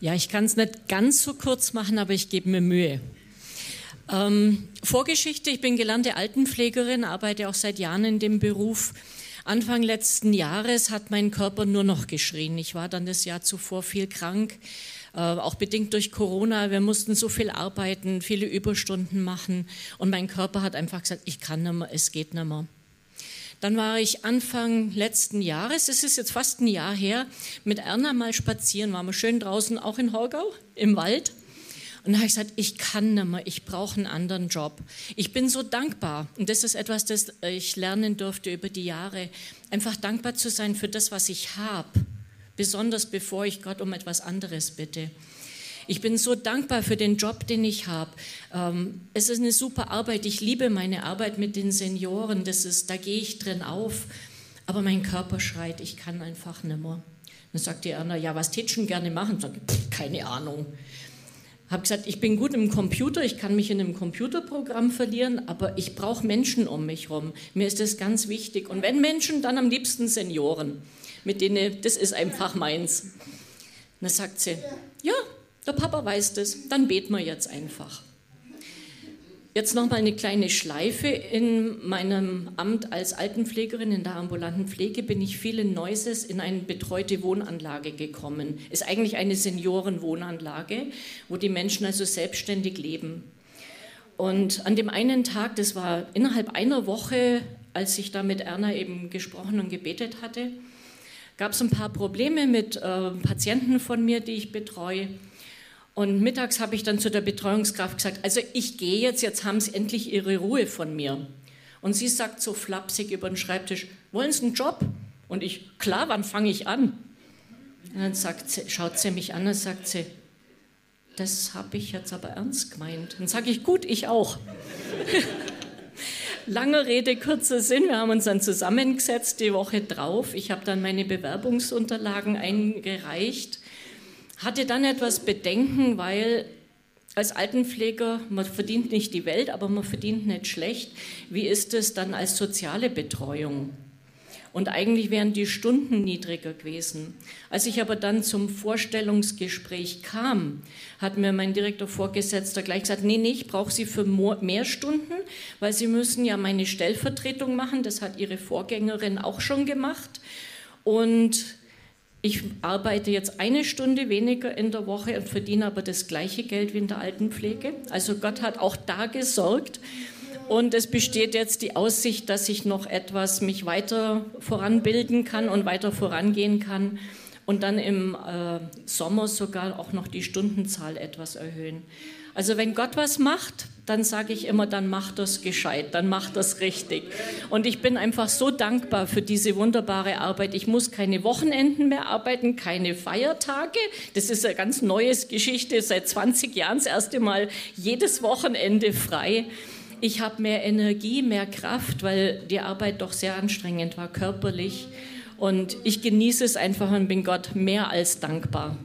Ja, ich kann es nicht ganz so kurz machen, aber ich gebe mir Mühe. Ähm, Vorgeschichte, ich bin gelernte Altenpflegerin, arbeite auch seit Jahren in dem Beruf. Anfang letzten Jahres hat mein Körper nur noch geschrien. Ich war dann das Jahr zuvor viel krank, äh, auch bedingt durch Corona. Wir mussten so viel arbeiten, viele Überstunden machen und mein Körper hat einfach gesagt, ich kann nicht mehr, es geht nicht mehr. Dann war ich Anfang letzten Jahres, es ist jetzt fast ein Jahr her, mit Erna mal spazieren, waren wir schön draußen, auch in Horgau, im Wald. Und da habe ich gesagt, ich kann nicht mehr, ich brauche einen anderen Job. Ich bin so dankbar und das ist etwas, das ich lernen durfte über die Jahre, einfach dankbar zu sein für das, was ich habe, besonders bevor ich Gott um etwas anderes bitte. Ich bin so dankbar für den Job, den ich habe. Ähm, es ist eine super Arbeit. Ich liebe meine Arbeit mit den Senioren. Das ist, da gehe ich drin auf. Aber mein Körper schreit, ich kann einfach nicht mehr. Dann sagt die Erna, ja, was tätschen gerne machen? Sag ich, keine Ahnung. Habe gesagt, ich bin gut im Computer, ich kann mich in einem Computerprogramm verlieren, aber ich brauche Menschen um mich herum. Mir ist das ganz wichtig. Und wenn Menschen, dann am liebsten Senioren, mit denen, das ist einfach meins. dann sagt sie, ja, der Papa weiß das, dann beten wir jetzt einfach. Jetzt noch mal eine kleine Schleife. In meinem Amt als Altenpflegerin in der ambulanten Pflege bin ich viel in Neuses in eine betreute Wohnanlage gekommen. Ist eigentlich eine Seniorenwohnanlage, wo die Menschen also selbstständig leben. Und an dem einen Tag, das war innerhalb einer Woche, als ich da mit Erna eben gesprochen und gebetet hatte, gab es ein paar Probleme mit äh, Patienten von mir, die ich betreue. Und mittags habe ich dann zu der Betreuungskraft gesagt, also ich gehe jetzt, jetzt haben Sie endlich Ihre Ruhe von mir. Und sie sagt so flapsig über den Schreibtisch, wollen Sie einen Job? Und ich, klar, wann fange ich an? Und dann sagt sie, schaut sie mich an und sagt sie, das habe ich jetzt aber ernst gemeint. Dann sage ich, gut, ich auch. Lange Rede, kurzer Sinn. Wir haben uns dann zusammengesetzt die Woche drauf. Ich habe dann meine Bewerbungsunterlagen eingereicht hatte dann etwas Bedenken, weil als Altenpfleger, man verdient nicht die Welt, aber man verdient nicht schlecht. Wie ist es dann als soziale Betreuung? Und eigentlich wären die Stunden niedriger gewesen. Als ich aber dann zum Vorstellungsgespräch kam, hat mir mein Direktor Vorgesetzter gleich gesagt, nee, nee, ich brauche Sie für mehr Stunden, weil Sie müssen ja meine Stellvertretung machen. Das hat Ihre Vorgängerin auch schon gemacht. Und ich arbeite jetzt eine Stunde weniger in der Woche und verdiene aber das gleiche Geld wie in der Altenpflege. Also Gott hat auch da gesorgt. Und es besteht jetzt die Aussicht, dass ich noch etwas mich weiter voranbilden kann und weiter vorangehen kann und dann im äh, Sommer sogar auch noch die Stundenzahl etwas erhöhen. Also wenn Gott was macht, dann sage ich immer, dann macht das gescheit, dann macht das richtig. Und ich bin einfach so dankbar für diese wunderbare Arbeit. Ich muss keine Wochenenden mehr arbeiten, keine Feiertage. Das ist eine ganz neue Geschichte. Seit 20 Jahren das erste Mal jedes Wochenende frei. Ich habe mehr Energie, mehr Kraft, weil die Arbeit doch sehr anstrengend war, körperlich. Und ich genieße es einfach und bin Gott mehr als dankbar.